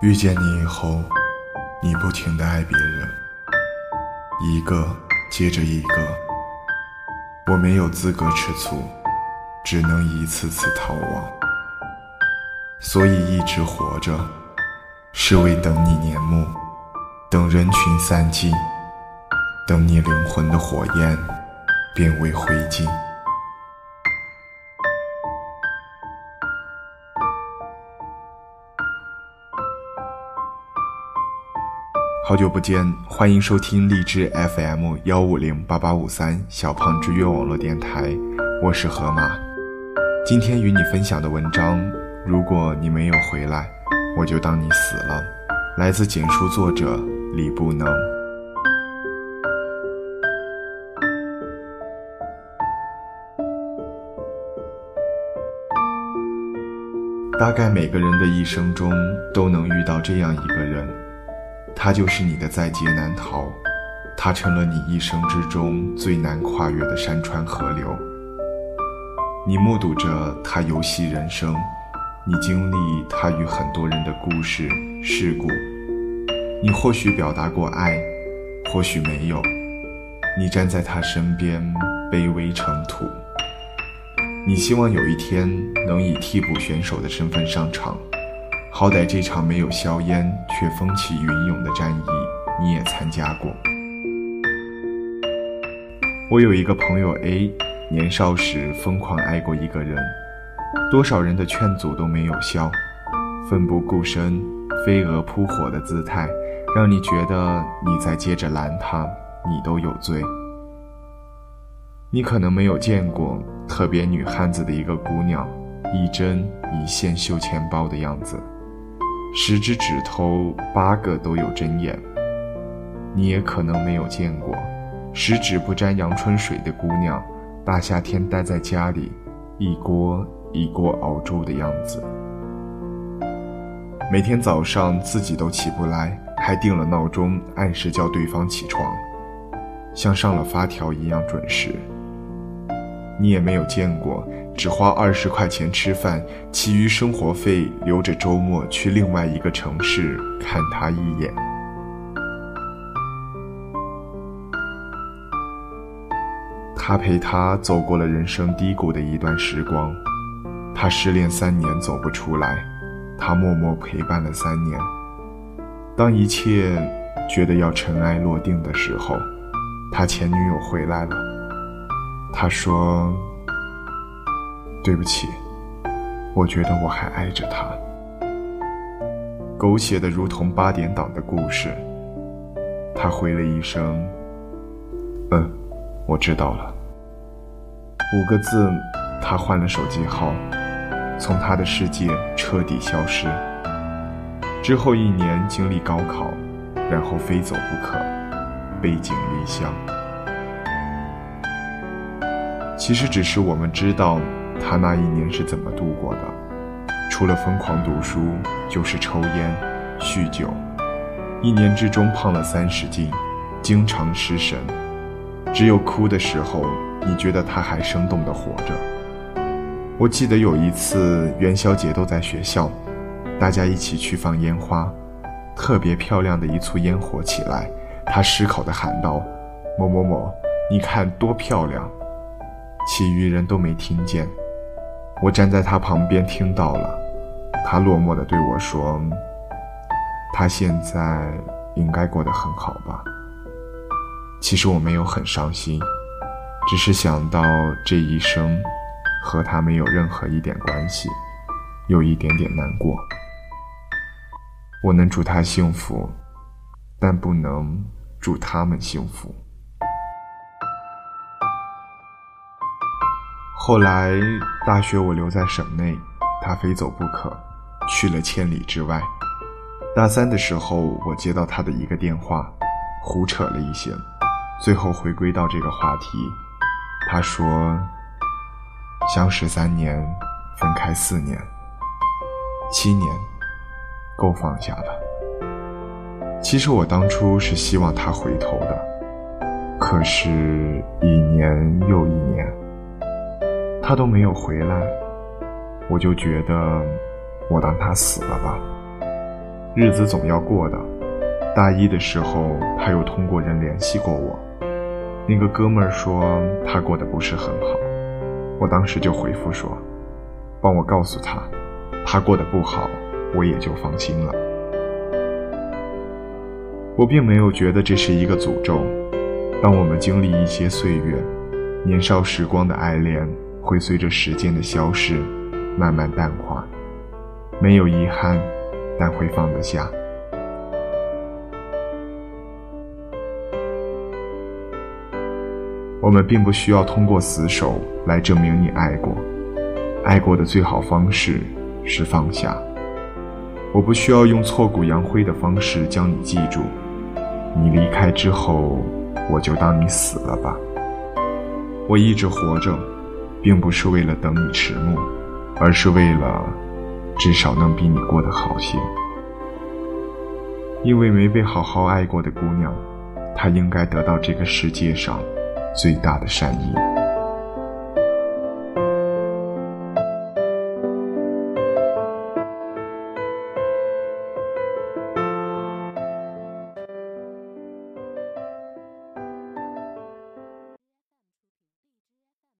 遇见你以后，你不停的爱别人，一个接着一个，我没有资格吃醋，只能一次次逃亡。所以一直活着，是为等你年暮，等人群散尽，等你灵魂的火焰变为灰烬。好久不见，欢迎收听荔枝 FM 幺五零八八五三小胖之约网络电台，我是河马。今天与你分享的文章，如果你没有回来，我就当你死了。来自简书作者李不能。大概每个人的一生中都能遇到这样一个人。他就是你的在劫难逃，他成了你一生之中最难跨越的山川河流。你目睹着他游戏人生，你经历他与很多人的故事事故。你或许表达过爱，或许没有。你站在他身边，卑微成土。你希望有一天能以替补选手的身份上场。好歹这场没有硝烟却风起云涌的战役，你也参加过。我有一个朋友 A，年少时疯狂爱过一个人，多少人的劝阻都没有效，奋不顾身、飞蛾扑火的姿态，让你觉得你再接着拦他，你都有罪。你可能没有见过特别女汉子的一个姑娘，一针一线绣钱包的样子。十只指头八个都有针眼，你也可能没有见过十指不沾阳春水的姑娘，大夏天待在家里，一锅一锅熬粥的样子。每天早上自己都起不来，还定了闹钟，按时叫对方起床，像上了发条一样准时。你也没有见过。只花二十块钱吃饭，其余生活费留着周末去另外一个城市看他一眼。他陪他走过了人生低谷的一段时光，他失恋三年走不出来，他默默陪伴了三年。当一切觉得要尘埃落定的时候，他前女友回来了。他说。对不起，我觉得我还爱着他。狗血的如同八点档的故事。他回了一声：“嗯，我知道了。”五个字，他换了手机号，从他的世界彻底消失。之后一年经历高考，然后非走不可，背井离乡。其实只是我们知道。他那一年是怎么度过的？除了疯狂读书，就是抽烟、酗酒。一年之中胖了三十斤，经常失神。只有哭的时候，你觉得他还生动的活着。我记得有一次元宵节都在学校，大家一起去放烟花，特别漂亮的一簇烟火起来，他失口的喊道：“某某某，你看多漂亮！”其余人都没听见。我站在他旁边，听到了，他落寞地对我说：“他现在应该过得很好吧？”其实我没有很伤心，只是想到这一生和他没有任何一点关系，有一点点难过。我能祝他幸福，但不能祝他们幸福。后来，大学我留在省内，他非走不可，去了千里之外。大三的时候，我接到他的一个电话，胡扯了一些，最后回归到这个话题。他说：“相识三年，分开四年，七年，够放下了。”其实我当初是希望他回头的，可是，一年又一年。他都没有回来，我就觉得我当他死了吧。日子总要过的。大一的时候，他又通过人联系过我。那个哥们儿说他过得不是很好，我当时就回复说：“帮我告诉他，他过得不好，我也就放心了。”我并没有觉得这是一个诅咒。当我们经历一些岁月，年少时光的爱恋会随着时间的消逝，慢慢淡化，没有遗憾，但会放得下。我们并不需要通过死守来证明你爱过，爱过的最好方式是放下。我不需要用挫骨扬灰的方式将你记住，你离开之后，我就当你死了吧。我一直活着，并不是为了等你迟暮，而是为了至少能比你过得好些。因为没被好好爱过的姑娘，她应该得到这个世界上。最大的善意。